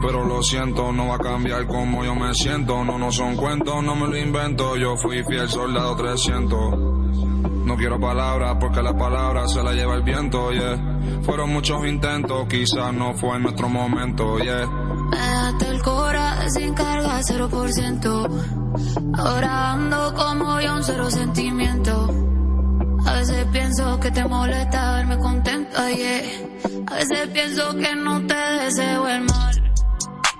pero lo siento, no va a cambiar como yo me siento. No, no son cuentos, no me lo invento. Yo fui fiel soldado 300. No quiero palabras porque las palabras se las lleva el viento, yeah. Fueron muchos intentos, quizás no fue nuestro momento, yeah. Me el cora sin carga, 0%. Ahora ando como yo, un cero sentimiento. A veces pienso que te molesta verme contenta, yeah. A veces pienso que no te deseo el mal.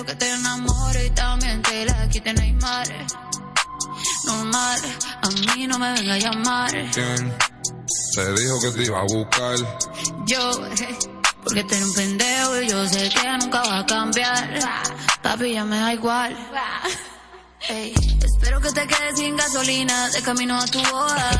Espero que te enamore y también te la quiten Neymar. Normal, a mí no me venga a llamar. ¿Quién? Te dijo que te iba a buscar. Yo, porque tengo un pendejo y yo sé que nunca va a cambiar. Papi, ya me da igual. Ey, espero que te quedes sin gasolina de camino a tu boda.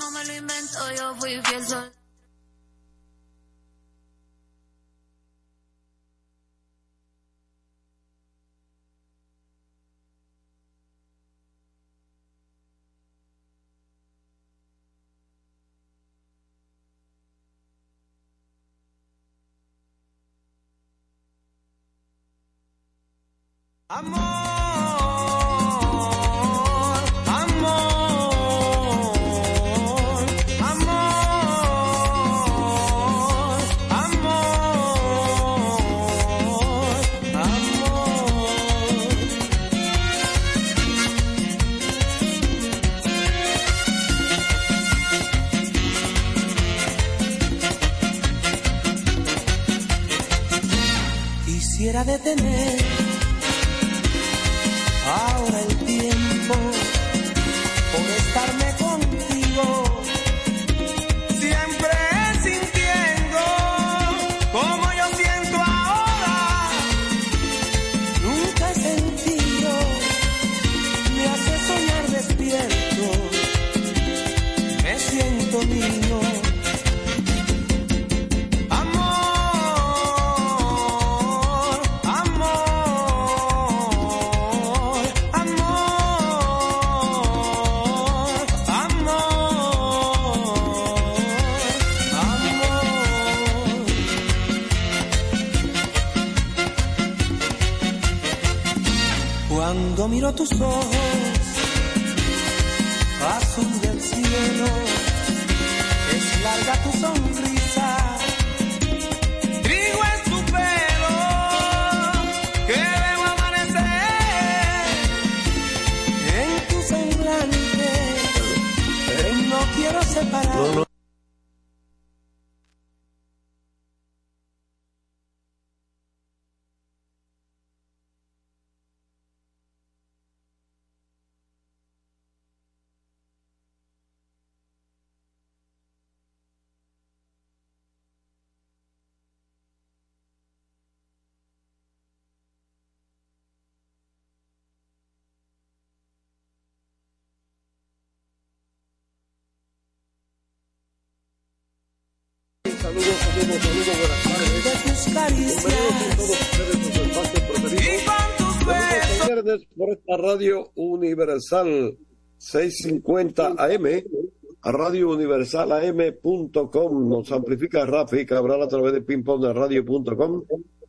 No me lo invento, yo fui fiel sol. Amor. Detener tus saludos, saludos, saludos, buenas tardes. Viernes por esta radio universal 650 AM, a radio universal AM.com. Nos amplifica Rafi Cabral a través de pingpongderadio.com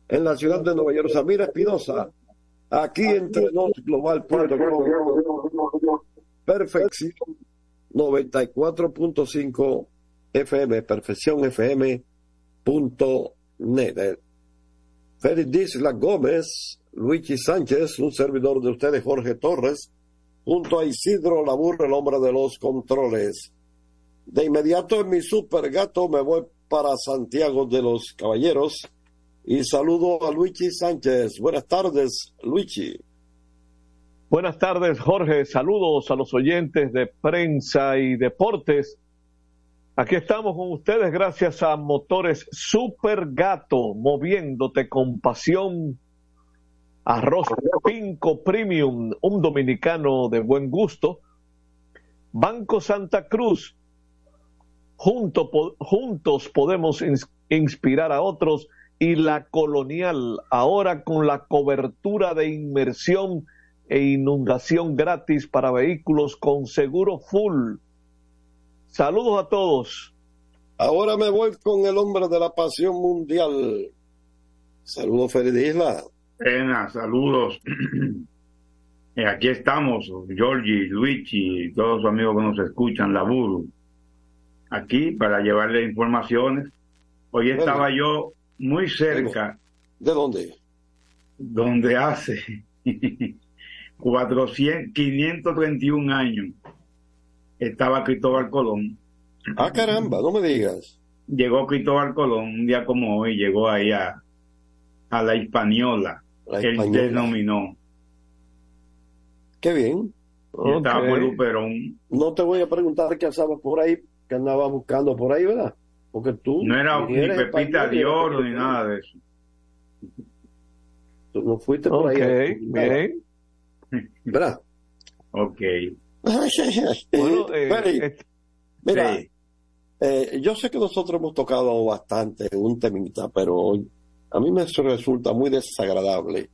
en la ciudad de Nueva York. Samira Espinosa, aquí entre global.com. Perfección 94.5 FM, perfeccionfm.net. Félix Disla Gómez, Luigi Sánchez, un servidor de ustedes, Jorge Torres, junto a Isidro Laburre, el hombre de los controles. De inmediato en mi super gato me voy para Santiago de los Caballeros y saludo a Luigi Sánchez. Buenas tardes, Luigi. Buenas tardes, Jorge. Saludos a los oyentes de prensa y deportes Aquí estamos con ustedes gracias a Motores Super Gato, moviéndote con pasión. Arroz Pinco Premium, un dominicano de buen gusto. Banco Santa Cruz, junto, juntos podemos inspirar a otros. Y la colonial, ahora con la cobertura de inmersión e inundación gratis para vehículos con seguro full Saludos a todos. Ahora me voy con el hombre de la pasión mundial. Saludos, Feliz Isla. Pena, saludos. Eh, aquí estamos, Giorgi, Luigi, todos los amigos que nos escuchan, Laburu. Aquí para llevarle informaciones. Hoy estaba yo muy cerca. ¿De dónde? Donde hace 400, 531 años estaba Cristóbal Colón. Ah, caramba, no me digas. Llegó Cristóbal Colón un día como hoy, llegó ahí a, la Hispaniola, que él denominó. Qué bien. estaba por Luperón. No te voy a preguntar qué andaba por ahí, que andaba buscando por ahí, ¿verdad? Porque tú... No era ni, Pepita de Oro ni nada de eso. Tú no fuiste por ahí. bien. ¿Verdad? Ok. Bueno, eh, mira, eh, yo sé que nosotros hemos tocado bastante un temita, pero a mí me resulta muy desagradable.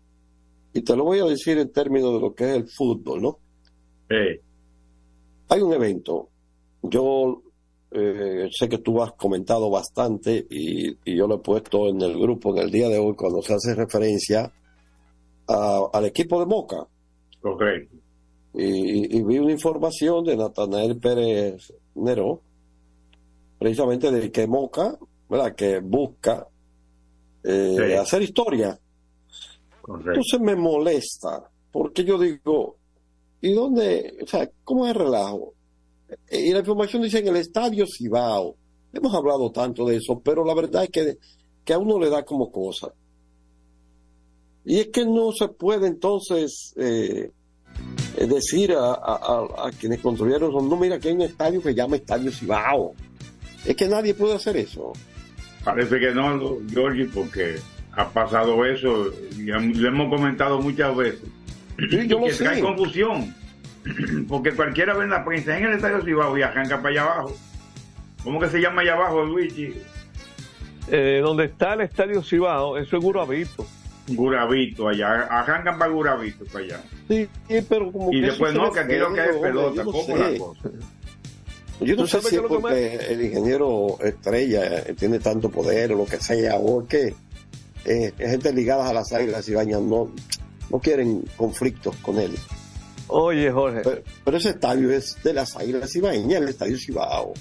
Y te lo voy a decir en términos de lo que es el fútbol, ¿no? Hay un evento. Yo eh, sé que tú has comentado bastante y, yo lo he puesto en el grupo en el día de hoy cuando se hace referencia al equipo de Moca. Correcto y, vi una información de Natanael Pérez Nero, precisamente de que Moca, ¿verdad? que busca eh, hacer historia. Entonces me molesta, porque yo digo, ¿y dónde? O sea, ¿cómo es el relajo? Y la información dice en el estadio Cibao. Hemos hablado tanto de eso, pero la verdad es que, que a uno le da como cosa. Y es que no se puede entonces eh, decir a, quienes construyeron, no, mira que hay un estadio que llama Estadio Cibao. Es que nadie puede hacer eso. Parece que no, Georgie, porque ha pasado eso, y lo hemos comentado muchas veces. Sí, yo que hay confusión, porque cualquiera ve en la prensa en el Estadio Cibao y arranca para allá abajo. ¿Cómo que se llama allá abajo, Luigi? Eh, donde está el Estadio Cibao, eso es Guravito. Guravito allá, arrancan para Guravito para allá. Sí, pero como Y después no, que aquí lo que es pelota, ¿cómo la cosa? Yo no sé si es porque el ingeniero estrella tiene tanto poder o lo que sea, o es que eh, gente ligada a las águilas y bañan, no. no quieren conflictos con él. Oye, Jorge. Pero, ese estadio es de las Águilas Ibaeñas, el estadio Cibao.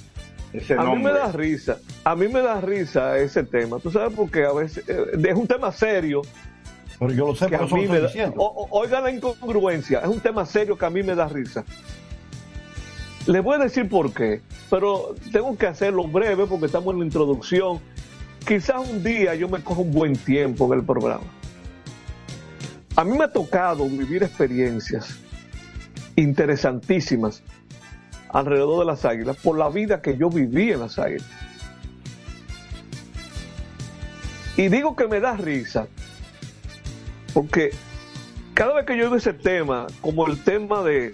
a mí me da risa, a mí me da risa ese tema. Tú sabes porque a veces eh, es un tema serio. Pero yo lo sé, que a mí me da, oigan la incongruencia, es un tema serio que a mí me da risa. Les voy a decir por qué, pero tengo que hacerlo breve porque estamos en la introducción. Quizás un día yo me cojo un buen tiempo en el programa. A mí me ha tocado vivir experiencias interesantísimas alrededor de las águilas por la vida que yo viví en las águilas. Y digo que me da risa, porque cada vez que yo veo ese tema, como el tema de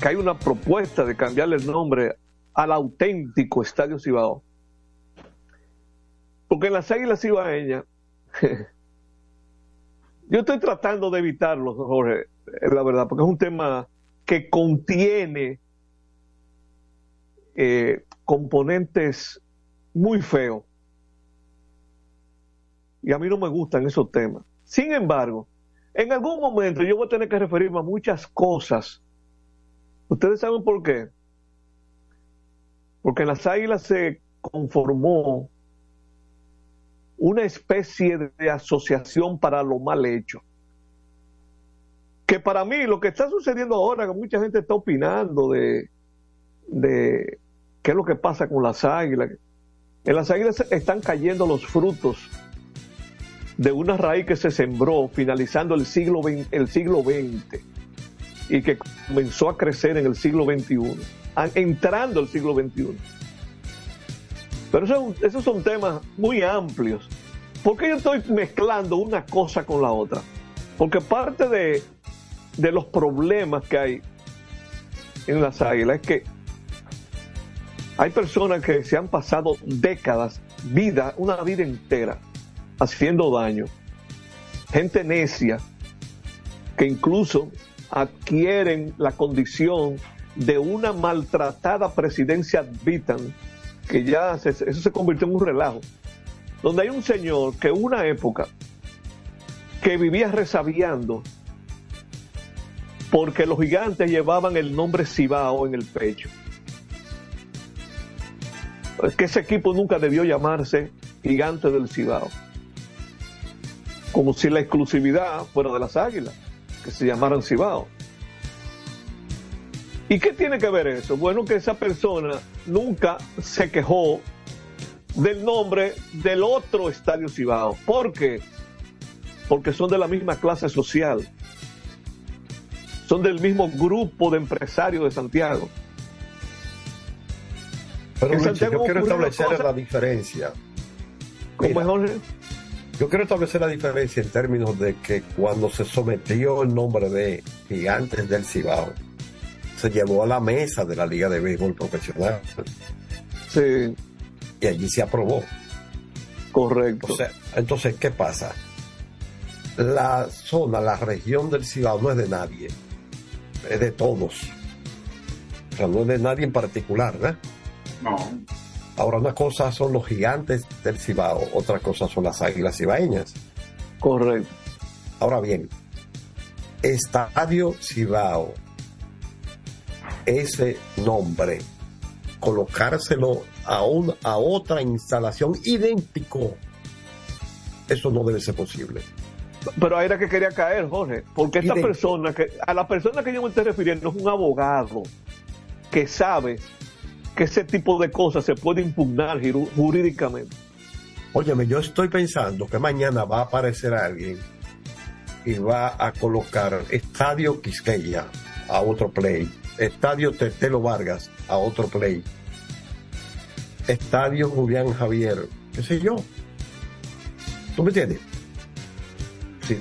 que hay una propuesta de cambiarle el nombre al auténtico Estadio Cibao, porque en las águilas cibaeñas, yo estoy tratando de evitarlo, Jorge, es la verdad, porque es un tema que contiene eh, componentes muy feos. Y a mí no me gustan esos temas. Sin embargo, en algún momento yo voy a tener que referirme a muchas cosas. ¿Ustedes saben por qué? Porque en las águilas se conformó una especie de asociación para lo mal hecho que para mí lo que está sucediendo ahora, que mucha gente está opinando de, de qué es lo que pasa con las águilas. En las águilas están cayendo los frutos de una raíz que se sembró finalizando el siglo, el siglo XX y que comenzó a crecer en el siglo XXI, entrando el siglo XXI. Pero esos son temas muy amplios. ¿Por qué yo estoy mezclando una cosa con la otra? Porque parte de, de los problemas que hay en las águilas es que hay personas que se han pasado décadas, vida, una vida entera, haciendo daño. Gente necia que incluso adquieren la condición de una maltratada presidencia vitan, que ya eso se convirtió en un relajo, donde hay un señor que una época que vivía resabiando porque los gigantes llevaban el nombre Cibao en el pecho. Es que ese equipo nunca debió llamarse Gigante del Cibao. Como si la exclusividad fuera de las águilas, que se llamaran Cibao. ¿Y qué tiene que ver eso? Bueno, que esa persona nunca se quejó del nombre del otro estadio Cibao. ¿Por qué? Porque son de la misma clase social son del mismo grupo de empresarios de Santiago. Pero yo quiero establecer la diferencia. ¿Cómo es, Yo quiero establecer la diferencia en términos de que cuando se sometió el nombre de Gigantes del Cibao, se llevó a la mesa de la Liga de Béisbol Profesional. Sí. Y allí se aprobó. Correcto. entonces, ¿qué pasa? La zona, la región del Cibao no es de nadie es de todos. O sea, no es de nadie en particular, ¿verdad? No. Ahora, una cosa son los gigantes del Cibao, otra cosa son las águilas cibaeñas. Correcto. Ahora bien, Estadio Cibao, ese nombre, colocárselo a, un, a otra instalación idéntico, eso no debe ser posible. Pero ahí era que quería caer, Jorge, porque esta persona, que, a la persona que yo me estoy refiriendo es un abogado que sabe que ese tipo de cosas se puede impugnar jurídicamente. Óyeme, yo estoy pensando que mañana va a aparecer alguien y va a colocar Estadio Quisqueya a otro play, Estadio Tetelo Vargas a otro play, Estadio Julián Javier, qué sé yo. ¿Tú me entiendes?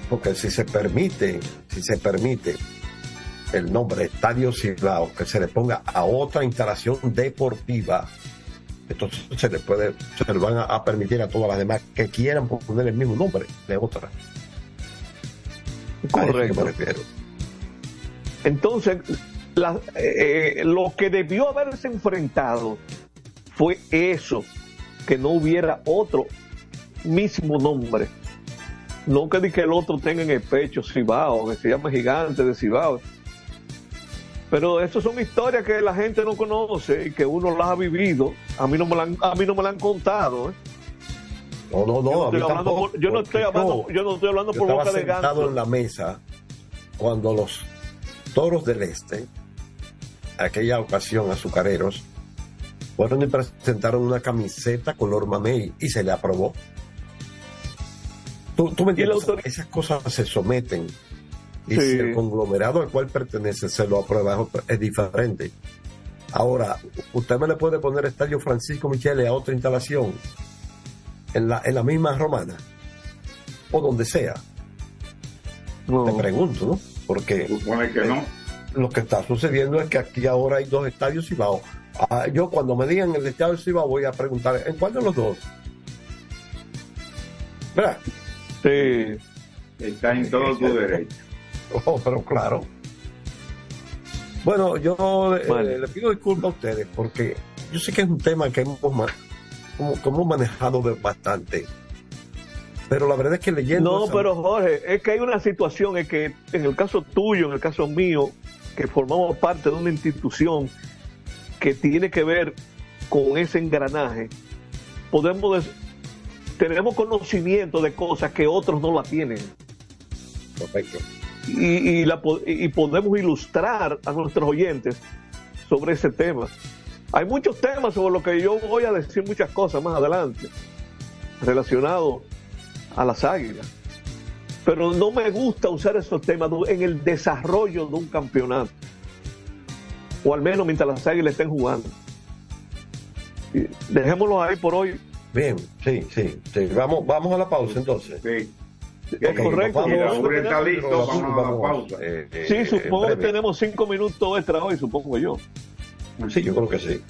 porque si se permite, si se permite el nombre Estadio Cibao que se le ponga a otra instalación deportiva, entonces se le puede, se le van a, permitir a todas las demás que quieran poner el mismo nombre de otra. Correcto. Entonces, eh, lo que debió haberse enfrentado fue eso, que no hubiera otro mismo nombre No que el otro tenga en el pecho Cibao, que se llama gigante de Cibao. Pero eso son historias que la gente no conoce y que uno las ha vivido. A mí no me la han, a mí no me la han contado. ¿eh? No, no, no. Yo no estoy hablando, yo no estoy hablando, por boca de ganso. en la mesa cuando los toros del este, aquella ocasión azucareros, fueron y presentaron una camiseta color mamey y se le aprobó. Tú, tú me entiendes, esas cosas se someten y si el conglomerado al cual pertenece se lo aprueba es diferente. Ahora, usted me le puede poner Estadio Francisco Michele a otra instalación en la, en la misma romana o donde sea. Te pregunto, ¿no? Porque Supone que no. lo que está sucediendo es que aquí ahora hay dos estadios Cibao. Ah, yo cuando me digan el estadio Cibao voy a preguntar, ¿en cuál de los dos? ¿Verdad? Sí. Está en todo tu derecho. Oh, pero claro. Bueno, yo eh, le pido disculpas a ustedes porque yo sé que es un tema que hemos, hemos manejado bastante. Pero la verdad es que leyendo. No, pero Jorge, es que hay una situación, es que en el caso tuyo, en el caso mío, que formamos parte de una institución que tiene que ver con ese engranaje, podemos tenemos conocimiento de cosas que otros no la tienen. Perfecto y, la, y podemos ilustrar a nuestros oyentes sobre ese tema. Hay muchos temas sobre los que yo voy a decir muchas cosas más adelante relacionados a las águilas. Pero no me gusta usar esos temas en el desarrollo de un campeonato. O al menos mientras las águilas estén jugando. Dejémoslo ahí por hoy. Bien, sí, sí. Vamos, vamos a la pausa entonces. Sí. Es correcto. sí, supongo que tenemos cinco minutos extra hoy, supongo yo. Sí, yo creo que sí.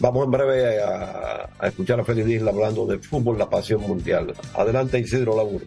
Vamos en breve a, escuchar a Félix Isla hablando de fútbol, la pasión mundial. Adelante, Isidro Laburde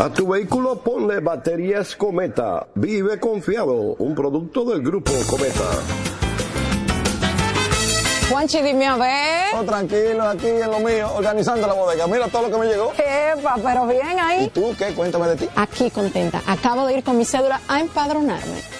A tu vehículo ponle baterías Cometa. Vive confiado. Un producto del grupo Cometa. Juanchi, dime a ver. Oh, tranquilo, aquí en lo mío, organizando la bodega. Mira todo lo que me llegó. Epa, pero bien ahí. ¿Y tú qué? Cuéntame de ti. Aquí contenta. Acabo de ir con mi cédula a empadronarme.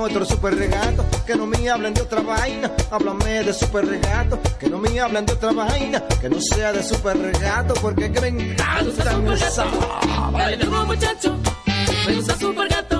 Otro super regato. Que no me hablen de otra vaina, háblame de super regato. Que no me hablen de otra vaina, que no sea de super regato. Porque que me encanta esa. Dale duro muchacho, me gusta super gato.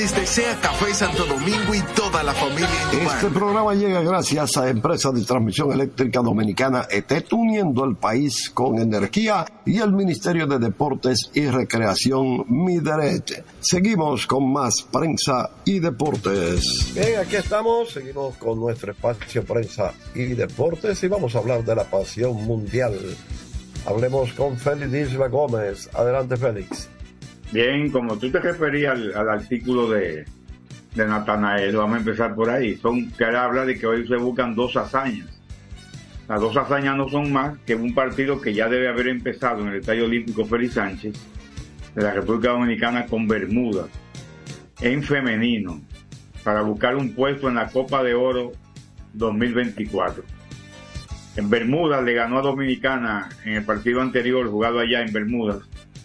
Les desea Café Santo Domingo y toda la familia Este programa llega gracias a Empresa de Transmisión Eléctrica Dominicana ETET, uniendo el país con energía y el Ministerio de Deportes y Recreación Mideret. Seguimos con más prensa y deportes. Bien, aquí estamos, seguimos con nuestro espacio prensa y deportes y vamos a hablar de la pasión mundial. Hablemos con Félix Isla Gómez. Adelante, Félix. Bien, como tú te referías al, artículo de, de Natanael, vamos a empezar por ahí. Son que habla de que hoy se buscan dos hazañas. Las dos hazañas no son más que un partido que ya debe haber empezado en el Estadio Olímpico Félix Sánchez de la República Dominicana con Bermuda en femenino para buscar un puesto en la Copa de Oro 2024. En Bermudas le ganó a Dominicana en el partido anterior jugado allá en Bermudas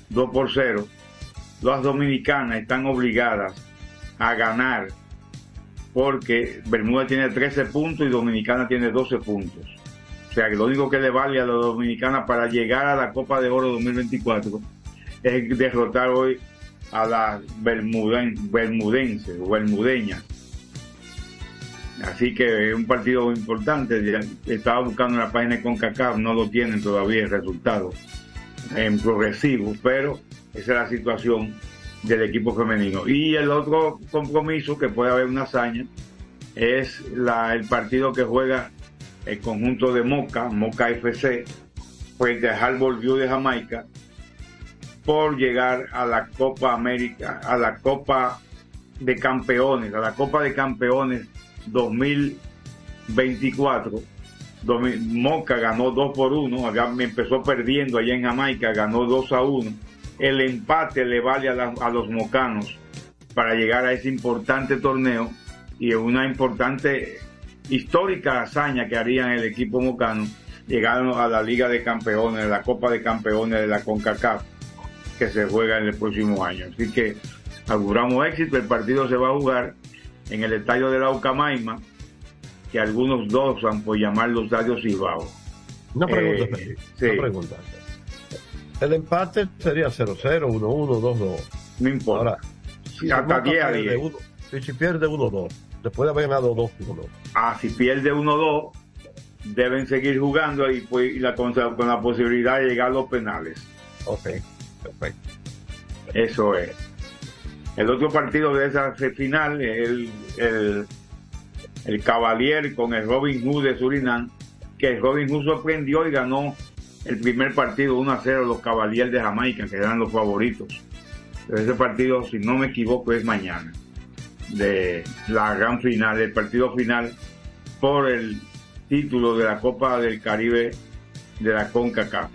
2 por 0 las dominicanas están obligadas a ganar porque Bermuda tiene 13 puntos y Dominicana tiene 12 puntos. O sea que lo único que le vale a la dominicana para llegar a la Copa de Oro 2024 es derrotar hoy a las bermuden, bermudenses o bermudeñas. Así que es un partido importante. Estaba buscando en la página de CONCACAF, no lo tienen todavía el resultado en progresivo, pero esa es la situación del equipo femenino. Y el otro compromiso que puede haber una hazaña es el partido que juega el conjunto de Moca, Moca FC, frente a Harbour View de Jamaica, por llegar a la Copa América, a la Copa de Campeones, a la Copa de Campeones 2024. Domi- Moca ganó 2 por 1, había- me empezó perdiendo allá en Jamaica, ganó 2 a 1. El empate le vale a, la- a los mocanos para llegar a ese importante torneo y una importante histórica hazaña que harían el equipo mocano llegaron a la Liga de Campeones, la Copa de Campeones de la CONCACAF que se juega en el próximo año. Así que auguramos éxito, el partido se va a jugar en el estadio de la Ucamaima, que algunos dosan por llamarlo estadio Cibao. Una pregunta, Eh, sí. una pregunta. El empate sería 0-0, 1-1, 2-2. No importa. Ahora, si Hasta Moca 10 a pierde 10. uno- si, si pierde 1-2, después de haber ganado 2-1. Ah, si pierde 1-2, deben seguir jugando y, pues, y la, con, con la posibilidad de llegar a los penales. Ok, perfecto. Eso es. El otro partido de esa final es el, el, el Cavalier con el Robin Hood de Surinam, que el Robin Hood sorprendió y ganó el primer partido 1 a 0 los Cavaliers de Jamaica, que eran los favoritos. Ese partido, si no me equivoco, es mañana, de la gran final, el partido final por el título de la Copa del Caribe de la CONCACAF.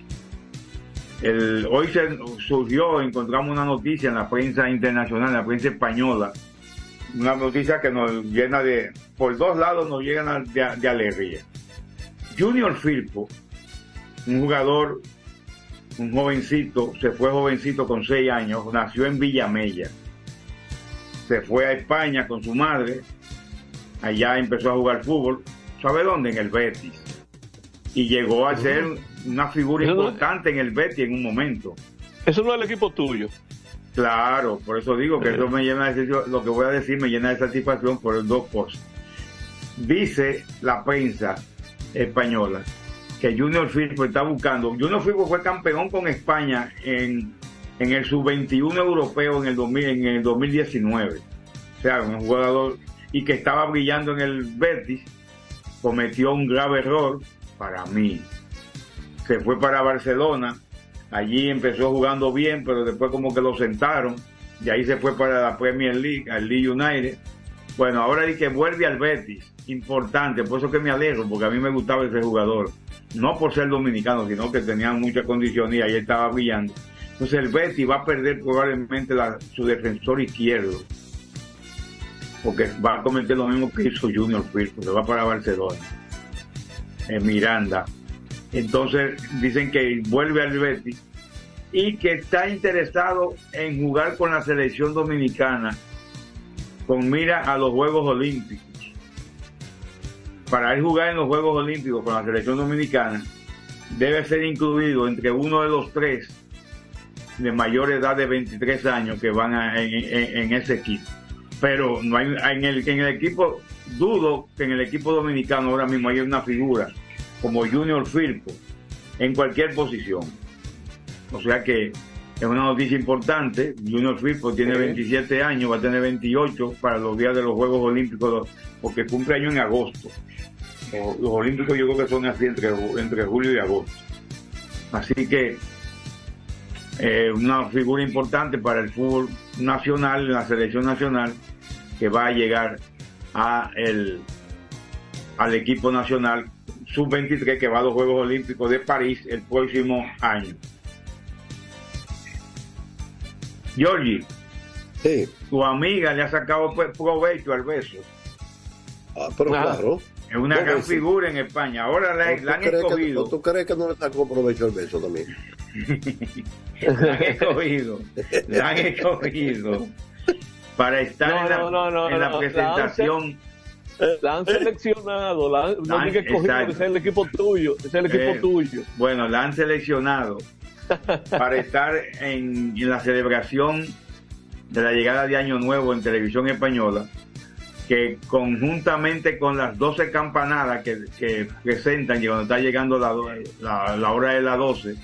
Hoy se surgió, encontramos una noticia en la prensa internacional, en la prensa española, una noticia que nos llena de, por dos lados nos llena de, de alegría. Junior Firpo, un jugador, un jovencito, se fue jovencito con seis años, nació en Villamella, se fue a España con su madre, allá empezó a jugar fútbol, ¿sabe dónde? En el Betis. Y llegó a ser una figura Eso no- importante en el Betis en un momento. Eso no es el equipo tuyo. Claro, por eso digo que eso me llena de lo que voy a decir me llena de satisfacción por dos cosas. Dice la prensa española que Junior Firpo está buscando. Junior Firpo fue campeón con España en, en el sub-21 europeo en el, 2000 en el 2019. O sea, un jugador y que estaba brillando en el Betis cometió un grave error para mí. Se fue para Barcelona, allí empezó jugando bien, pero después como que lo sentaron, y ahí se fue para la Premier League, al Leeds United. Bueno, ahora dice que vuelve al Betis, importante, por eso que me alegro, porque a mí me gustaba ese jugador, no por ser dominicano, sino que tenía muchas condiciones y ahí estaba brillando. Entonces el Betis va a perder probablemente su defensor izquierdo, porque va a cometer lo mismo que hizo Junior Firpo, se va para Barcelona, en Miranda. Entonces dicen que vuelve al Betis y que está interesado en jugar con la selección dominicana con mira a los Juegos Olímpicos. Para él jugar en los Juegos Olímpicos con la selección dominicana, debe ser incluido entre uno de los tres de mayor edad de 23 años que van a- en, en- en ese equipo. Pero no hay, en, el, en el equipo, dudo que en el equipo dominicano ahora mismo hay una figura como Junior Firpo en cualquier posición. O sea que es una noticia importante. Junior Firpo tiene 27 años, va a tener 28 para los días de los Juegos Olímpicos, porque cumple año en agosto. O- Los Olímpicos yo creo que son así entre, entre julio y agosto. Así que eh, una figura importante para el fútbol nacional, la selección nacional, que va a llegar a el, al equipo nacional sub-23 que va a los Juegos Olímpicos de París el próximo año. Georgie, tu amiga le ha sacado pues, provecho al beso. Ah, pero claro. Es una gran figura en España. Ahora la, ¿O la tú han que- escogido. o ¿Tú crees que no le sacó provecho el beso también? la han escogido, la han escogido para estar No, en la, no, no, no, en la no, la han presentación. La han seleccionado, la, no han- escogido, es el equipo tuyo, es el equipo Eh, tuyo. Bueno, la han seleccionado para estar en, en la celebración de la llegada de Año Nuevo en televisión española, que conjuntamente con las 12 campanadas que, que presentan, que cuando está llegando la, la, la hora de las 12,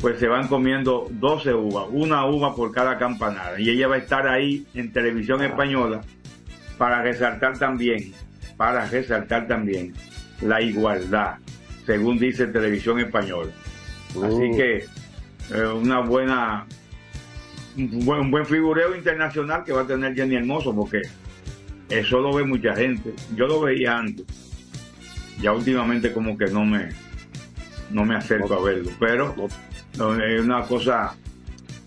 pues se van comiendo 12 uvas, una uva por cada campanada. Y ella va a estar ahí en televisión española para resaltar también, para resaltar también la igualdad, según dice televisión española. Así Mm. que eh, una buena, un buen, un buen figureo internacional que va a tener Jenny Hermoso, porque eso lo ve mucha gente. Yo lo veía antes. Ya últimamente como que no me, no me acerco a verlo, pero es una cosa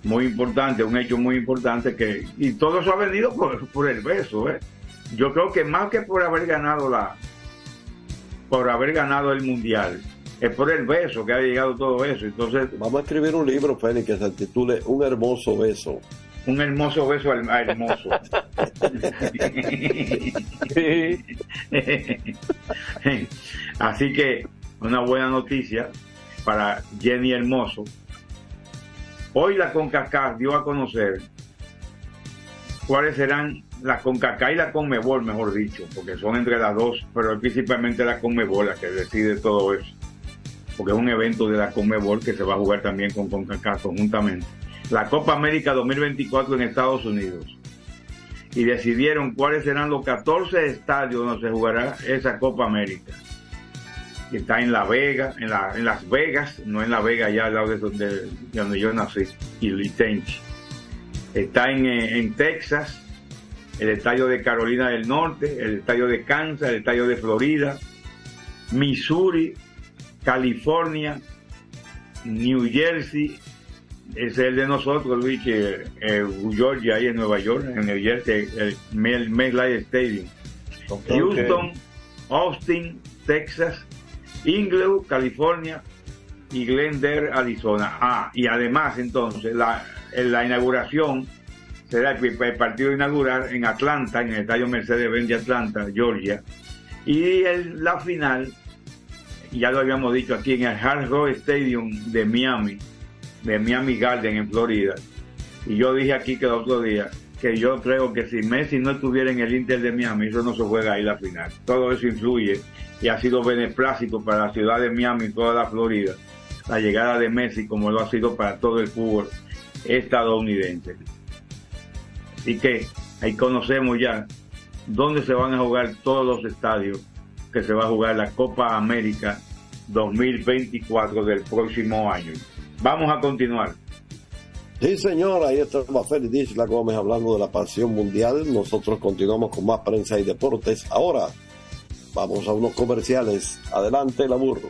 muy importante, un hecho muy importante que, y todo eso ha venido por, por el beso, ¿eh? Yo creo que más que por haber ganado la, por haber ganado el mundial, es por el beso que ha llegado todo eso. Entonces, Vamos a escribir un libro, Félix, que se titule Un hermoso beso. Un hermoso beso al, al hermoso. Así que una buena noticia para Jenny Hermoso. Hoy la CONCACAF dio a conocer cuáles serán la CONCACAF y la CONMEBOL, mejor dicho, porque son entre las dos, pero es principalmente la CONMEBOL la que decide todo eso, porque es un evento de la CONMEBOL que se va a jugar también con CONCACAF conjuntamente. La Copa América 2024 en Estados Unidos. Y decidieron cuáles serán los 14 estadios donde se jugará esa Copa América. Está en La Vega, en, en Las Vegas, no en La Vega, allá al lado de donde, de donde yo nací, y. Está en, eh, en Texas, el estadio de Carolina del Norte, el estadio de Kansas, el estadio de Florida, Missouri, California, New Jersey, es el de nosotros, Luis, eh, eh, Georgia, ahí en Nueva York, en New Jersey, el Mel- MetLife Stadium. Houston, Austin, Texas, Inglewood, California y Glendale, Arizona. Ah, y además entonces la, la inauguración será el, el partido inaugural en Atlanta, en el estadio Mercedes-Benz de Atlanta, Georgia. Y el- la final, ya lo habíamos dicho aquí, en el Hard Rock Stadium de Miami, de Miami Garden en Florida. Y yo dije aquí que el otro día que yo creo que si Messi no estuviera en el Inter de Miami, eso no se juega ahí la final. Todo eso influye y ha sido beneplácito para la ciudad de Miami y toda la Florida. La llegada de Messi como lo ha sido para todo el fútbol estadounidense. Así que ahí conocemos ya dónde se van a jugar todos los estadios que se va a jugar la Copa América 2024 del próximo año. Vamos a continuar. Sí, señor, ahí está Félix Disla Gómez hablando de la pasión mundial. Nosotros continuamos con más prensa y deportes. Ahora vamos a unos comerciales. Adelante, la burro.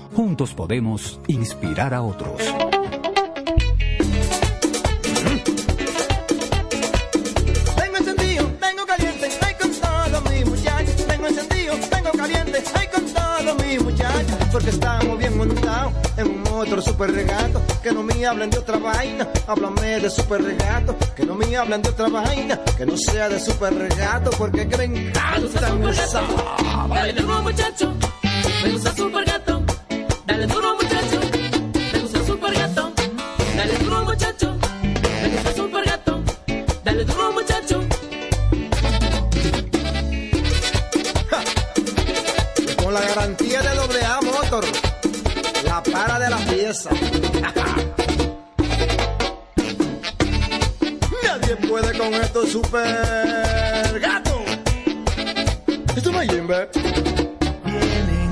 Juntos podemos inspirar a otros. Tengo encendido, tengo caliente, ay con todos mis muchachos. Tengo encendido, tengo caliente, ay con todos mis muchachos. Porque estamos bien montados en un motor super regato. Que no me hablen de otra vaina, háblame de super regato. Que no me hablen de otra vaina, que no sea de super regato. Porque que me encanta esa. Dale muchacho, me gusta super gato. Dale duro muchacho, me gusta super gato. Dale duro muchacho, me gusta super gato. Dale duro muchacho. Con la garantía de doble A Motor, la para de la pieza. Nadie puede con esto super gato. Esto no es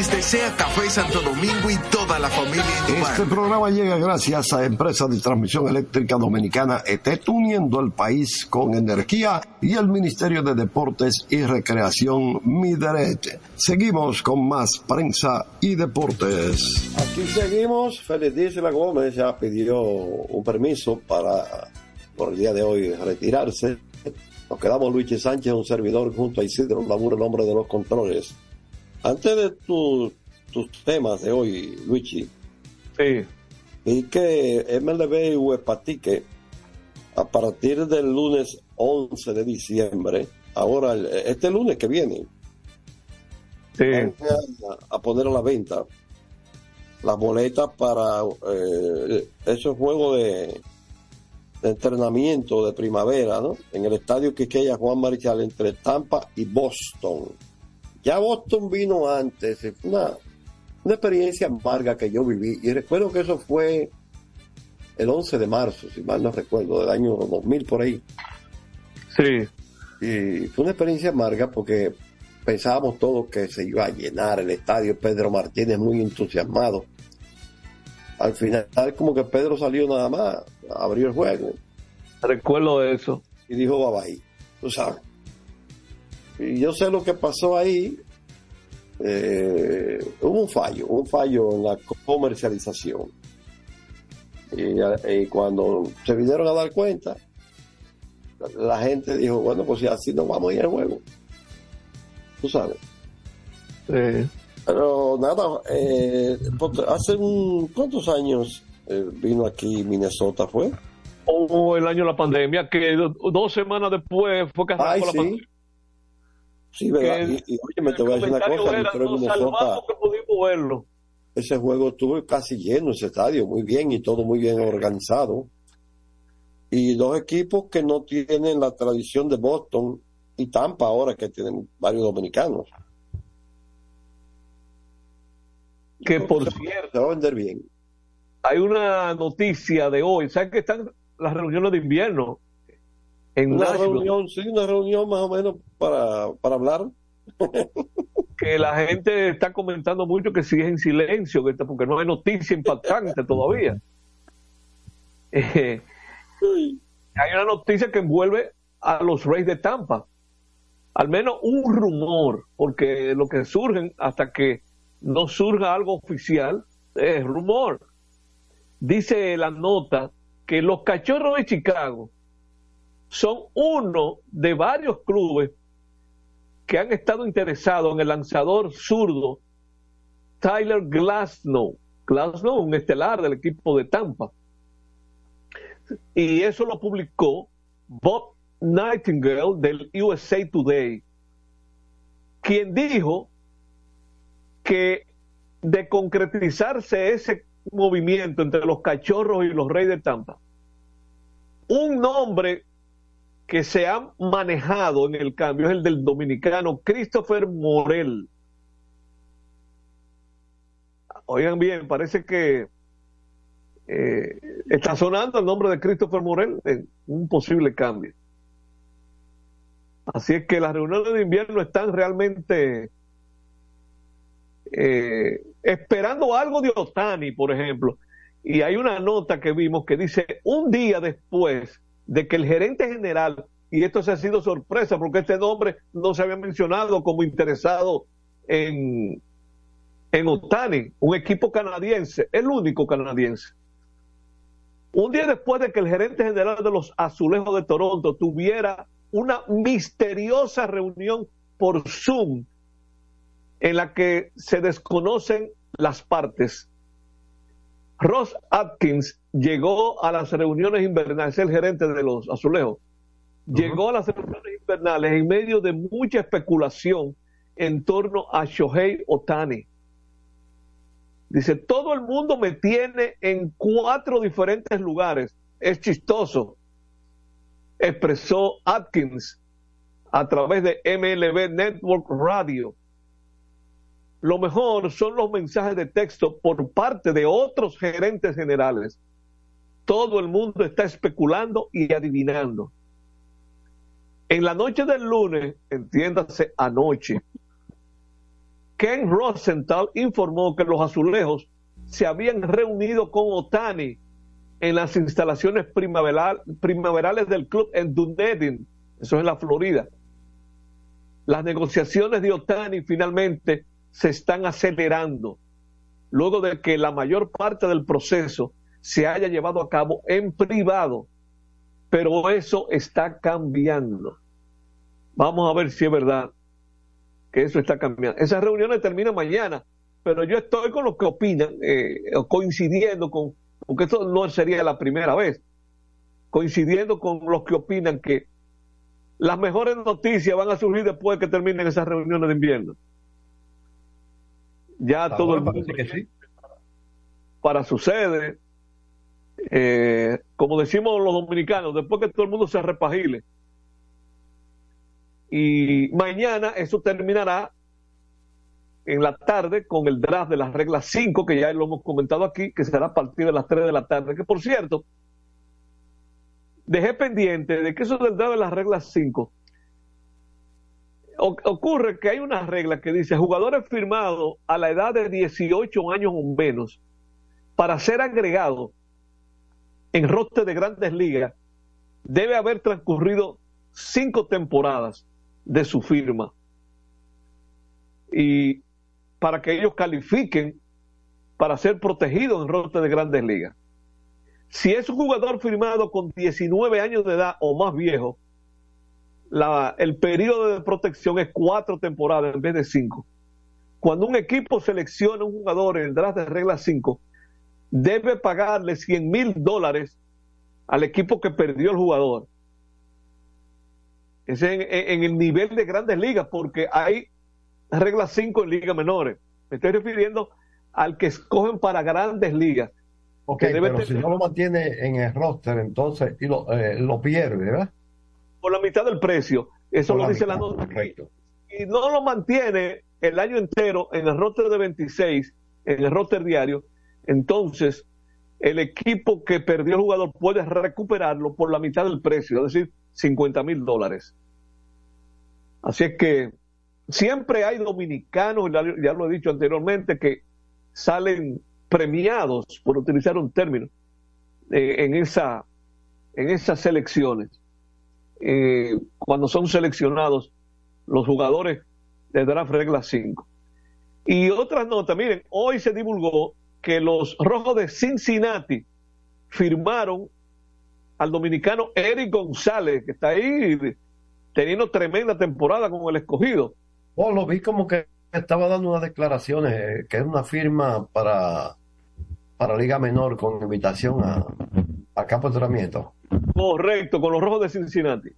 Navidad. Les desea Café Santo Domingo y toda la familia Indumar. Este programa llega gracias a Empresa de Transmisión Eléctrica Dominicana ETET, uniendo el país con energía y el Ministerio de Deportes y Recreación Mideret. Seguimos con más prensa y deportes. Aquí seguimos. La Gómez ya pidió un permiso para por el día de hoy retirarse. Nos quedamos Luigi Sánchez, un servidor, junto a Isidro Laburo, el hombre de los controles. Antes de tu- tus temas de hoy, Luigi. Sí. Y que MLB y Huepatique, a partir del lunes 11 de diciembre, ahora, este lunes que viene, van a, a poner a la venta las boletas para eh, esos juegos de entrenamiento de primavera, ¿no? En el estadio Quiqueya Juan Marichal entre Tampa y Boston. Ya Boston vino antes, es una, una experiencia amarga que yo viví y recuerdo que eso fue el 11 de marzo, si mal no recuerdo, del año 2000 por ahí. Sí. Y fue una experiencia amarga porque pensábamos todos que se iba a llenar el estadio, Pedro Martínez muy entusiasmado. Al final, como que Pedro salió nada más, abrió el juego. Recuerdo eso. Y dijo bye bye, tú sabes. Y yo sé lo que pasó ahí. Eh, hubo un fallo, un fallo en la comercialización. Y, y cuando se vinieron a dar cuenta, la gente dijo, bueno, pues si así nos vamos a ir al juego. Tú sabes. Sí. Pero nada, eh, hace un, ¿cuántos años eh, vino aquí Minnesota? ¿Fue? O el año de la pandemia, que dos semanas después fue que Ay, la sí. pandemia. Sí, ¿verdad? Y, y, oye, me te voy a decir una cosa, que pudimos verlo. ese juego estuvo casi lleno, ese estadio, muy bien y todo muy bien organizado. Y dos equipos que no tienen la tradición de Boston y Tampa ahora que tienen varios dominicanos. Que por cierto, Se va a vender bien. hay una noticia de hoy. ¿Sabes que están las reuniones de invierno? En Una Nashville? reunión, sí, una reunión más o menos para, para hablar. que la gente está comentando mucho que sigue en silencio, que está- porque no hay noticia impactante todavía. Eh, hay una noticia que envuelve a los Reyes de Tampa. Al menos un rumor, porque lo que surgen hasta que no surja algo oficial es rumor. Dice la nota que los cachorros de Chicago son uno de varios clubes que han estado interesados en el lanzador zurdo Tyler Glasnow. Glasnow, un estelar del equipo de Tampa. Y eso lo publicó Bob Nightingale del USA Today, quien dijo que de concretizarse ese movimiento entre los cachorros y los reyes de Tampa, un nombre que se ha manejado en el cambio es el del dominicano Christopher Morel. Oigan bien, parece que eh, está sonando el nombre de Christopher Morel en un posible cambio. Así es que las reuniones de invierno están realmente eh, esperando algo de Otani, por ejemplo. Y hay una nota que vimos que dice un día después de que el gerente general, y esto se ha sido sorpresa porque este nombre no se había mencionado como interesado en, en Otani, un equipo canadiense, el único canadiense. Un día después de que el gerente general de los Azulejos de Toronto tuviera una misteriosa reunión por Zoom en la que se desconocen las partes. Ross Atkins llegó a las reuniones invernales, es el gerente de los azulejos, llegó a las reuniones invernales en medio de mucha especulación en torno a Shohei Otani. Dice, todo el mundo me tiene en cuatro diferentes lugares. Es chistoso, expresó Atkins a través de MLB Network Radio. Lo mejor son los mensajes de texto por parte de otros gerentes generales. Todo el mundo está especulando y adivinando. En la noche del lunes, entiéndase anoche, Ken Rosenthal informó que los azulejos se habían reunido con Otani en las instalaciones primaveral- primaverales del club en Dunedin, eso es en la Florida. Las negociaciones de Otani finalmente se están acelerando luego de que la mayor parte del proceso se haya llevado a cabo en privado, pero eso está cambiando. Vamos a ver si es verdad que eso está cambiando. Esas reuniones terminan mañana, pero yo estoy con los que opinan, eh, coincidiendo con, porque esto no sería la primera vez, coincidiendo con los que opinan que las mejores noticias van a surgir después de que terminen esas reuniones de invierno. Ya todo el mundo que sí. para su sede, eh, como decimos los dominicanos, después que todo el mundo se repagile. Y mañana eso terminará en la tarde con el draft de las reglas 5, que ya lo hemos comentado aquí, que será a partir de las 3 de la tarde. Que por cierto, dejé pendiente de que eso del draft de las reglas 5 ocurre que hay una regla que dice jugadores firmados a la edad de 18 años o menos para ser agregados en roster de grandes ligas debe haber transcurrido cinco temporadas de su firma. Y para que ellos califiquen para ser protegidos en roster de grandes ligas. Si es un jugador firmado con 19 años de edad o más viejo, el periodo de protección es cuatro temporadas en vez de cinco. Cuando un equipo selecciona un jugador en el draft de regla 5, debe pagarle 100 mil dólares al equipo que perdió el jugador. Es en, en, el nivel de grandes ligas, porque hay regla 5 en ligas menores. Me estoy refiriendo al que escogen para grandes ligas. Ok, pero si no lo mantiene en el roster, entonces y lo, eh, lo pierde, ¿verdad? por la mitad del precio. Eso lo dice la nota. Y no lo mantiene el año entero en el roster de 26, en el roster diario, entonces el equipo que perdió el jugador puede recuperarlo por la mitad del precio, es decir, 50 mil dólares. Así es que siempre hay dominicanos, ya lo he dicho anteriormente, que salen premiados, por utilizar un término, eh, en, esa, en esas selecciones. Eh, cuando son seleccionados los jugadores de draft regla 5. Y otra nota, miren, hoy se divulgó que los rojos de Cincinnati firmaron al dominicano Eric González, que está ahí teniendo tremenda temporada con el escogido. Oh, lo vi como que estaba dando unas declaraciones, eh, que es una firma para, para Liga Menor con invitación a, a campo de entrenamiento. Correcto, con los rojos de Cincinnati.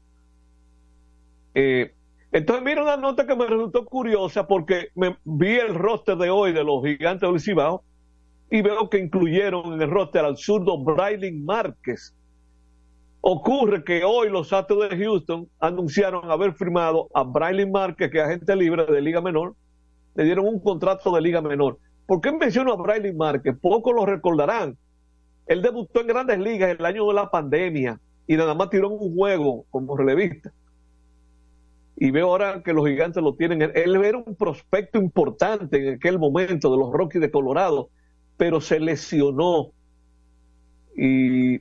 Eh, entonces, mira una nota que me resultó curiosa porque me vi el roster de hoy de los gigantes del Cibao y veo que incluyeron en el roster al zurdo Braylon Márquez. Ocurre que hoy los Astros de Houston anunciaron haber firmado a Braylon Márquez, que es agente libre de Liga Menor, le dieron un contrato de Liga Menor. ¿Por qué menciono a Braylon Márquez? Pocos lo recordarán. Él debutó en grandes ligas el año de la pandemia y nada más tiró un juego como relevista. Y veo ahora que los gigantes lo tienen. Él era un prospecto importante en aquel momento de los Rockies de Colorado, pero se lesionó y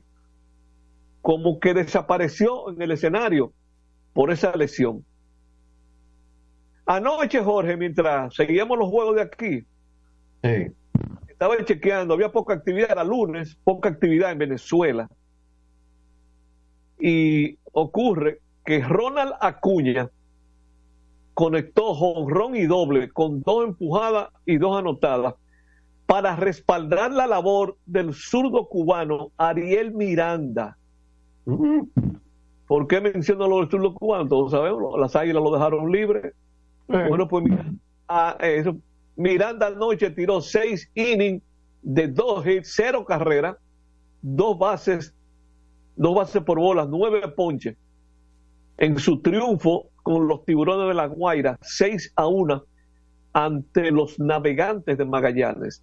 como que desapareció en el escenario por esa lesión. Anoche, Jorge, mientras seguíamos los juegos de aquí, sí estaba chequeando, había poca actividad, era lunes, poca actividad en Venezuela. Y ocurre que Ronald Acuña conectó jonrón y doble con dos empujadas y dos anotadas para respaldar la labor del zurdo cubano Ariel Miranda. ¿Por qué menciono lo del zurdo cubano? Todos sabemos, las águilas lo dejaron libre. Bueno, pues ah, eso, Miranda anoche tiró seis innings de dos hits, cero carreras, dos bases, dos bases por bolas, nueve ponches. En su triunfo con los tiburones de la Guaira, seis a una ante los navegantes de Magallanes.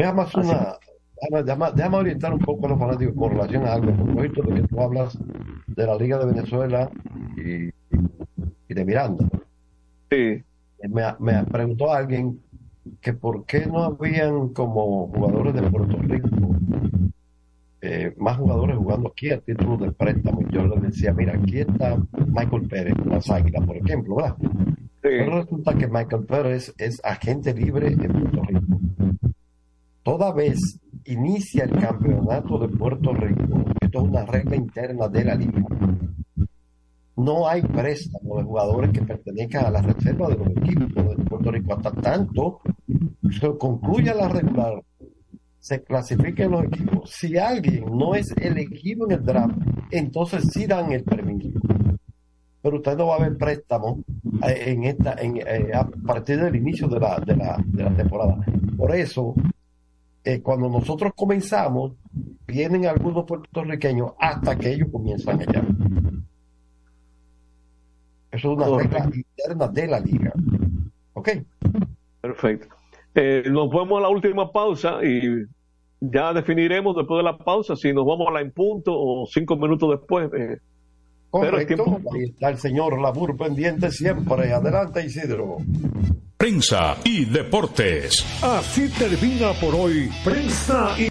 Déjame, una, déjame, orientar un poco a los fanáticos con relación a algo, porque visto que tú hablas de la Liga de Venezuela y, y de Miranda. Sí. Me, me preguntó alguien que por qué no habían como jugadores de Puerto Rico eh, más jugadores jugando aquí a título de préstamo. Yo les decía, mira, aquí está Michael Pérez, las Águilas, por ejemplo, ¿verdad? Pero resulta que Michael Pérez es agente libre en Puerto Rico. Toda vez inicia el campeonato de Puerto Rico, esto es una regla interna de la liga, no hay préstamo de jugadores que pertenezcan a la reserva de los equipos de Puerto Rico. Hasta tanto se concluya la regular, se clasifiquen los equipos. Si alguien no es elegido en el draft, entonces sí dan el permiso. Pero usted no va a haber préstamo eh, en esta, eh, a partir del inicio de la, de la, de la temporada. Por eso, eh, cuando nosotros comenzamos, vienen algunos puertorriqueños hasta que ellos comienzan allá. Eso es una regla interna de la liga. ¿Ok? Perfecto. Eh, nos vamos a la última pausa y ya definiremos después de la pausa si nos vamos a la en punto o cinco minutos después. Eh, pero el Correcto. tiempo- Ahí está el señor Labur pendiente siempre. Adelante, Isidro. Prensa y deportes. Así termina por hoy. Prensa y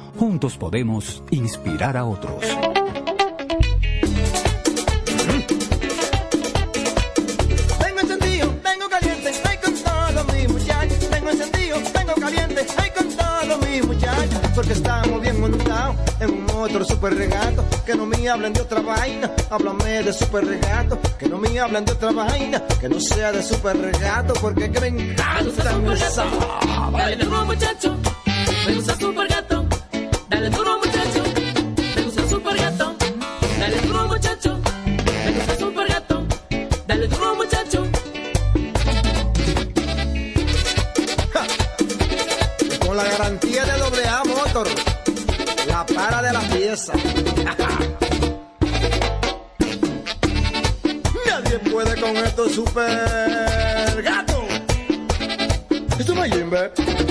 Juntos podemos inspirar a otros. Vengo encendido, vengo caliente, ay con todos mis muchachos. Vengo encendido, vengo caliente, ay con todos mis muchachos. Porque estamos bien montados en un otro super regato. Que no me hablen de otra vaina, háblame de super regato. Que no me hablen de otra vaina, que no sea de super regato. Porque que me encantan esa Dale duro muchacho, me gusta super gato. Dale duro muchacho, me gusta super gato. Dale duro muchacho, me gusta super gato. Dale duro muchacho. Con la garantía de doble A Motor, la para de la pieza. Nadie puede con esto super gato. Esto es Jimbe.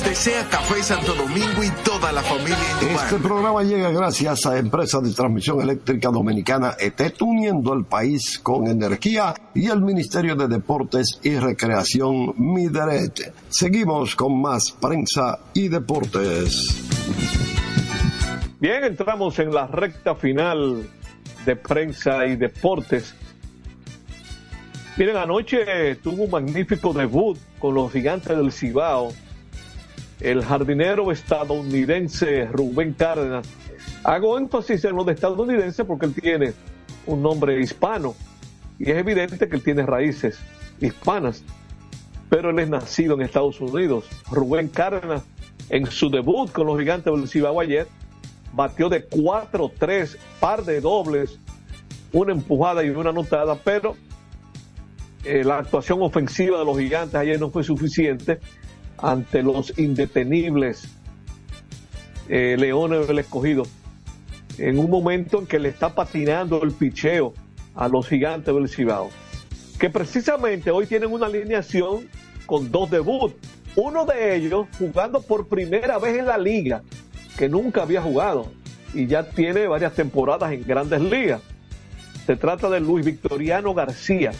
Navidad. Les desea Café Santo Domingo y toda la familia. Este programa llega gracias a Empresa de Transmisión Eléctrica Dominicana ET, uniendo el país con energía y el Ministerio de Deportes y Recreación Mideret. Seguimos con más prensa y deportes. Bien, entramos en la recta final de prensa y deportes. Miren, anoche tuvo un magnífico debut con los gigantes del Cibao. El jardinero estadounidense Rubén Cárdenas. Hago énfasis en lo de estadounidense porque él tiene un nombre hispano y es evidente que él tiene raíces hispanas, pero él es nacido en Estados Unidos. Rubén Cárdenas, en su debut con los gigantes del Cibao ayer, batió de 4-3, par de dobles, una empujada y una anotada, pero eh, la actuación ofensiva de los gigantes ayer no fue suficiente ante los indetenibles eh, Leones del Escogido. En un momento en que le está patinando el picheo a los gigantes del Cibao, que precisamente hoy tienen una alineación con dos debuts. Uno de ellos jugando por primera vez en la liga, que nunca había jugado y ya tiene varias temporadas en grandes ligas. Se trata de Luis Victoriano García.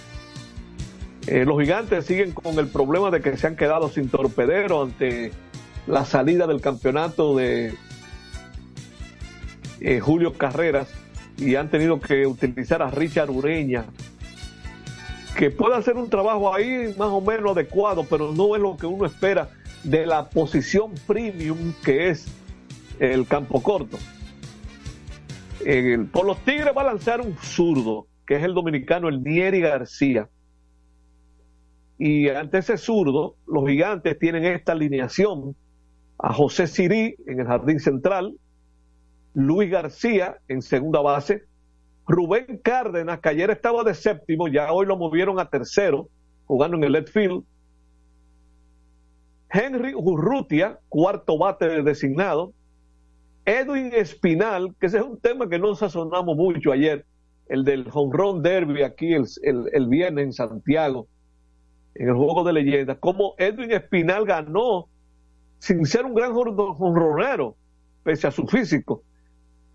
Eh, los gigantes siguen con el problema de que se han quedado sin torpedero ante la salida del campeonato de eh, Julio Carreras y han tenido que utilizar a Richard Ureña, que puede hacer un trabajo ahí más o menos adecuado, pero no es lo que uno espera de la posición premium que es el campo corto. El- por los Tigres va a lanzar un zurdo, que es el dominicano el Nieri García. Y ante ese zurdo, los gigantes tienen esta alineación a José Sirí en el jardín central, Luis García en segunda base, Rubén Cárdenas, que ayer estaba de séptimo, ya hoy lo movieron a tercero, jugando en el left field. Henry Urrutia, cuarto bate designado. Edwin Espinal, que ese es un tema que no sazonamos mucho ayer, el del home run derby aquí el, el, el viernes en Santiago, en el juego de leyendas, como Edwin Espinal ganó sin ser un gran jonronero, pese a su físico.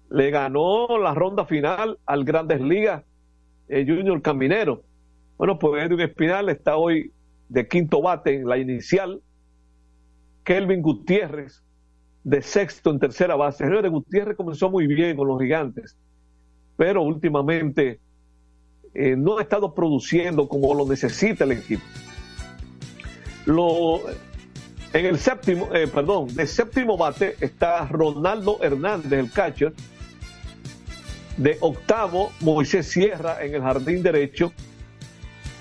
Le ganó la ronda final al Grandes Ligas eh, Junior Caminero. Bueno, pues Edwin Espinal está hoy de quinto bate en la inicial. Kelvin Gutiérrez de sexto en tercera base. Señores, Gutiérrez comenzó muy bien con los gigantes, pero últimamente eh, no ha estado produciendo como lo necesita el equipo. Lo, en el séptimo, eh, perdón, de séptimo bate está Ronaldo Hernández, el catcher. De octavo, Moisés Sierra en el jardín derecho.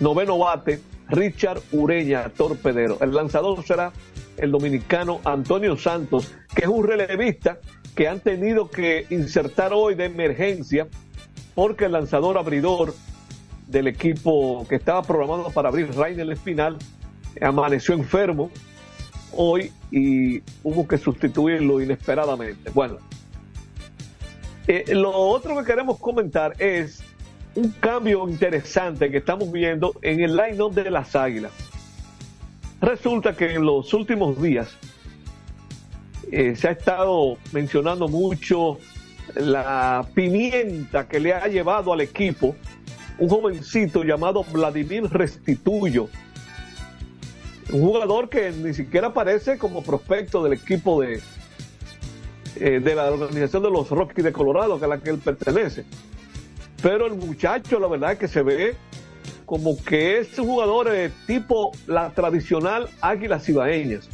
Noveno bate, Richard Ureña, torpedero. El lanzador será el dominicano Antonio Santos, que es un relevista que han tenido que insertar hoy de emergencia porque el lanzador abridor del equipo que estaba programado para abrir, Rainer Espinal, amaneció enfermo hoy y hubo que sustituirlo inesperadamente. Bueno, eh, lo otro que queremos comentar es un cambio interesante que estamos viendo en el line-up de las Águilas. Resulta que en los últimos días eh, se ha estado mencionando mucho la pimienta que le ha llevado al equipo un jovencito llamado Vladimir Restituyo, un jugador que ni siquiera aparece como prospecto del equipo de, eh, de la organización de los Rockies de Colorado, es la que él pertenece. Pero el muchacho, la verdad es que se ve como que es un jugador de tipo la tradicional Águilas Cibaeñas.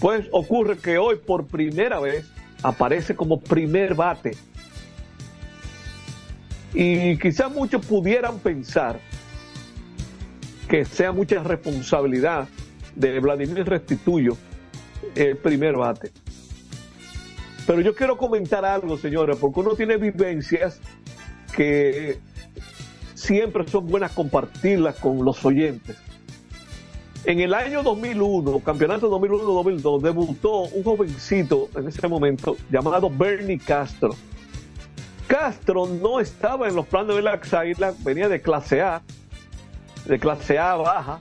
Pues ocurre que hoy por primera vez aparece como primer bate. Y quizás muchos pudieran pensar que sea mucha responsabilidad de Vladimir Restituyo el primer bate. Pero yo quiero comentar algo, señores, porque uno tiene vivencias que siempre son buenas compartirlas con los oyentes. En el año 2001, campeonato 2001-2002, debutó un jovencito en ese momento llamado Bernie Castro. Castro no estaba en los planes de la Águila, venía de clase A, de clase A baja,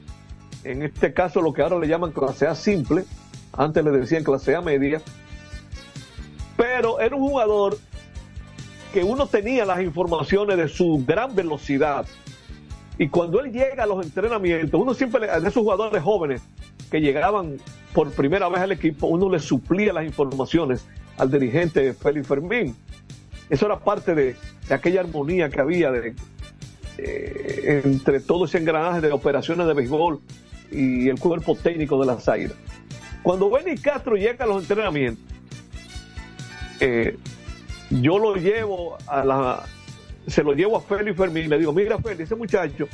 en este caso lo que ahora le llaman clase A simple, antes le decían clase A media, pero era un jugador que uno tenía las informaciones de su gran velocidad. Y cuando él llega a los entrenamientos, uno siempre, de esos jugadores jóvenes que llegaban por primera vez al equipo, uno le suplía las informaciones al dirigente Félix Fermín. Eso era parte de, aquella armonía que había de, eh, entre todo ese engranaje de operaciones de béisbol y el cuerpo técnico de las Águilas. Cuando Benny Castro llega a los entrenamientos, eh, yo lo llevo a la, se lo llevo a Félix Fermín y le digo, mira Félix, ese muchacho,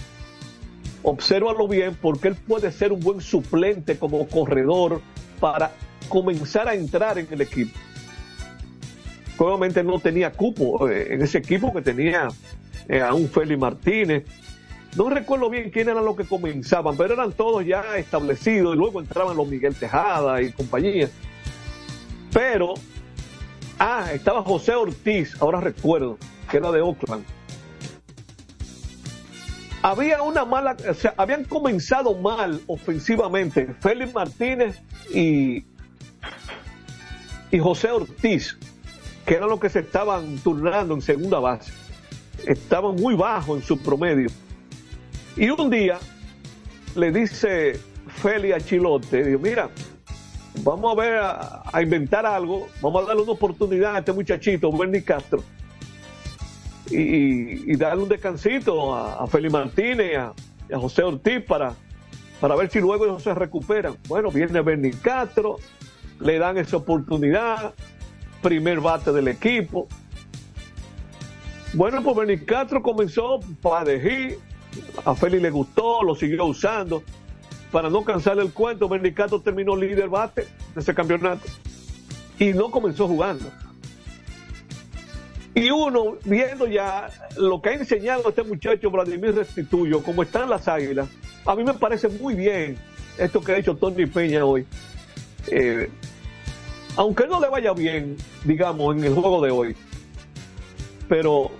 obsérvalo bien porque él puede ser un buen suplente como corredor para comenzar a entrar en el equipo. Obviamente no tenía cupo eh, en ese equipo que tenía eh, a un Félix Martínez. No recuerdo bien quién eran los que comenzaban, pero eran todos ya establecidos y luego entraban los Miguel Tejada y compañía. Pero Ah, estaba José Ortiz, ahora recuerdo, que era de Oakland. Había una mala, o sea, habían comenzado mal ofensivamente Félix Martínez y, y José Ortiz, que eran los que se estaban turnando en segunda base. Estaban muy bajos en su promedio. Y un día le dice Félix a Chilote, mira, vamos a ver, a, inventar algo, vamos a darle una oportunidad a este muchachito, Bernie Castro, y, darle un descansito a, a Félix Martínez y a, José Ortiz para, para ver si luego ellos se recuperan. Bueno, viene Bernie Castro, le dan esa oportunidad, primer bate del equipo. Bueno, pues Bernie Castro comenzó para dejar, a Félix le gustó, lo siguió usando para no cansar el cuento, Bernicato terminó líder bate de ese campeonato y no comenzó jugando. Y uno, viendo ya lo que ha enseñado este muchacho Vladimir Restituyo, como están las águilas, a mí me parece muy bien esto que ha hecho Tony Peña hoy. Eh, aunque no le vaya bien, digamos, en el juego de hoy, pero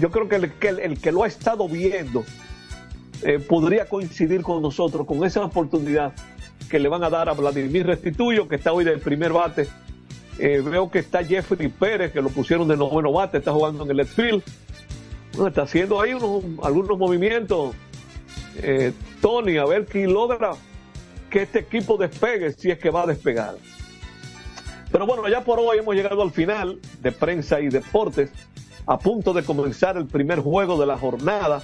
yo creo que el que lo ha estado viendo eh, podría coincidir con nosotros, con esa oportunidad que le van a dar a Vladimir Restituyo, que está hoy del primer bate. Eh, veo que está Jeffrey Pérez, que lo pusieron de noveno bate, está jugando en el left field. está haciendo ahí unos, algunos movimientos. Eh, Tony, a ver quién logra que este equipo despegue, si es que va a despegar. Pero bueno, ya por hoy hemos llegado al final de prensa y deportes, a punto de comenzar el primer juego de la jornada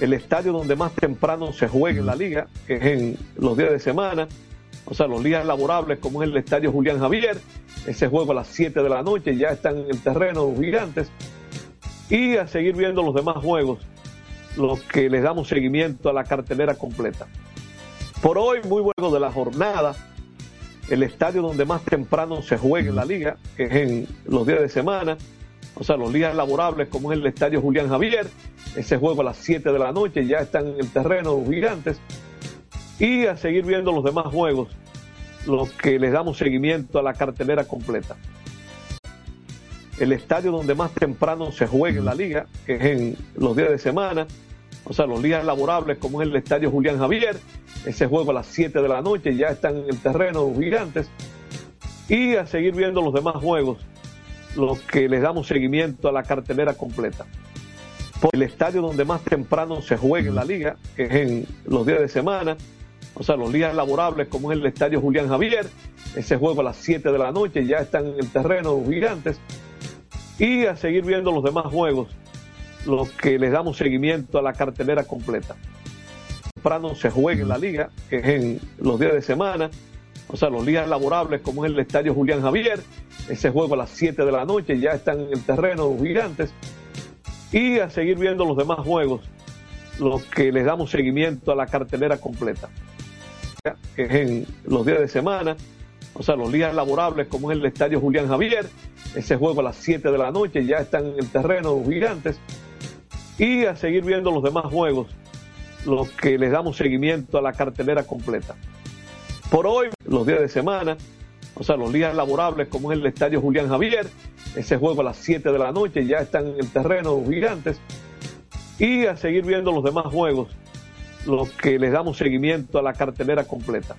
el estadio donde más temprano se juega en la liga, que es en los días de semana, o sea, los días laborables, como es el estadio Julián Javier. Ese juego a las 7 de la noche, ya están en el terreno los gigantes. Y a seguir viendo los demás juegos, los que les damos seguimiento a la cartelera completa. Por hoy, muy bueno de la jornada, el estadio donde más temprano se juega en la liga, que es en los días de semana, o sea, los días laborables, como es el estadio Julián Javier, ese juego a las 7 de la noche, ya están en el terreno los gigantes, y a seguir viendo los demás juegos, los que les damos seguimiento a la cartelera completa. El estadio donde más temprano se juega en la liga, que es en los días de semana, o sea, los días laborables, como es el estadio Julián Javier, ese juego a las 7 de la noche, ya están en el terreno los gigantes, y a seguir viendo los demás juegos, los que les damos seguimiento a la cartelera completa. Por el estadio donde más temprano se juega en la liga, que es en los días de semana, o sea, los días laborables, como es el estadio Julián Javier, ese juego a las 7 de la noche, ya están en el terreno los gigantes, y a seguir viendo los demás juegos, los que les damos seguimiento a la cartelera completa. Temprano se juega en la liga, que es en los días de semana, o sea, los días laborables, como es el estadio Julián Javier, ese juego a las 7 de la noche, ya están en el terreno los gigantes, y a seguir viendo los demás juegos, los que les damos seguimiento a la cartelera completa, que es en los días de semana, o sea, los días laborables, como es el estadio Julián Javier, ese juego a las 7 de la noche, ya están en el terreno los gigantes, y a seguir viendo los demás juegos, los que les damos seguimiento a la cartelera completa. Por hoy, los días de semana, o sea, los días laborables, como es el estadio Julián Javier, ese juego a las 7 de la noche, ya están en el terreno los gigantes, y a seguir viendo los demás juegos, los que les damos seguimiento a la cartelera completa.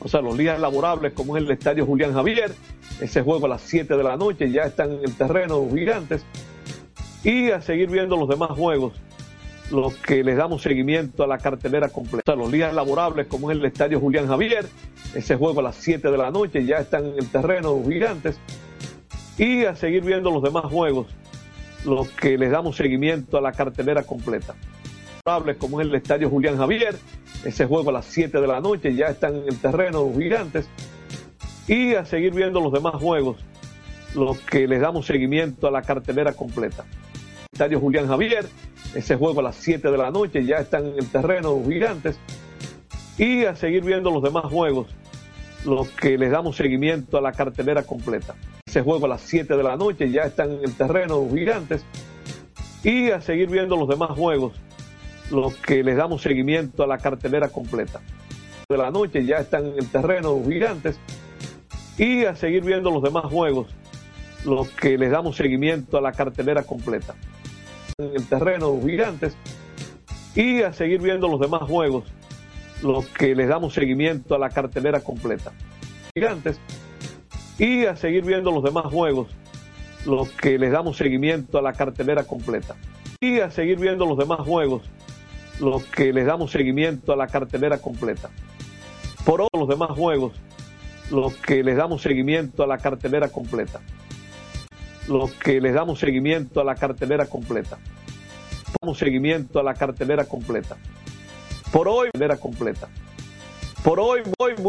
O sea, los días laborables, como es el estadio Julián Javier, ese juego a las 7 de la noche, ya están en el terreno los gigantes, y a seguir viendo los demás juegos, los que les damos seguimiento a la cartelera completa. Los días laborables, como es el estadio Julián Javier, ese juego a las 7 de la noche, ya están en el terreno los gigantes, y a seguir viendo los demás juegos, los que les damos seguimiento a la cartelera completa. Laborables, como es el estadio Julián Javier, ese juego a las 7 de la noche, ya están en el terreno los gigantes, y a seguir viendo los demás juegos, los que les damos seguimiento a la cartelera completa. Estadio Julián Javier, ese juego a las 7 de la noche, ya están en el terreno los gigantes, y a seguir viendo los demás juegos, los que les damos seguimiento a la cartelera completa. Ese juego a las 7 de la noche, ya están en el terreno los gigantes, y a seguir viendo los demás juegos, los que les damos seguimiento a la cartelera completa. De la noche, ya están en el terreno los gigantes, y a seguir viendo los demás juegos, los que les damos seguimiento a la cartelera completa. En el terreno los gigantes, y a seguir viendo los demás juegos, los que les damos seguimiento a la cartelera completa. Gigantes, y a seguir viendo los demás juegos, los que les damos seguimiento a la cartelera completa. Y a seguir viendo los demás juegos, los que les damos seguimiento a la cartelera completa. Por los demás juegos, los que les damos seguimiento a la cartelera completa. Los que les damos seguimiento a la cartelera completa. Damos seguimiento a la cartelera completa. Por hoy, cartelera completa. Por hoy, voy muy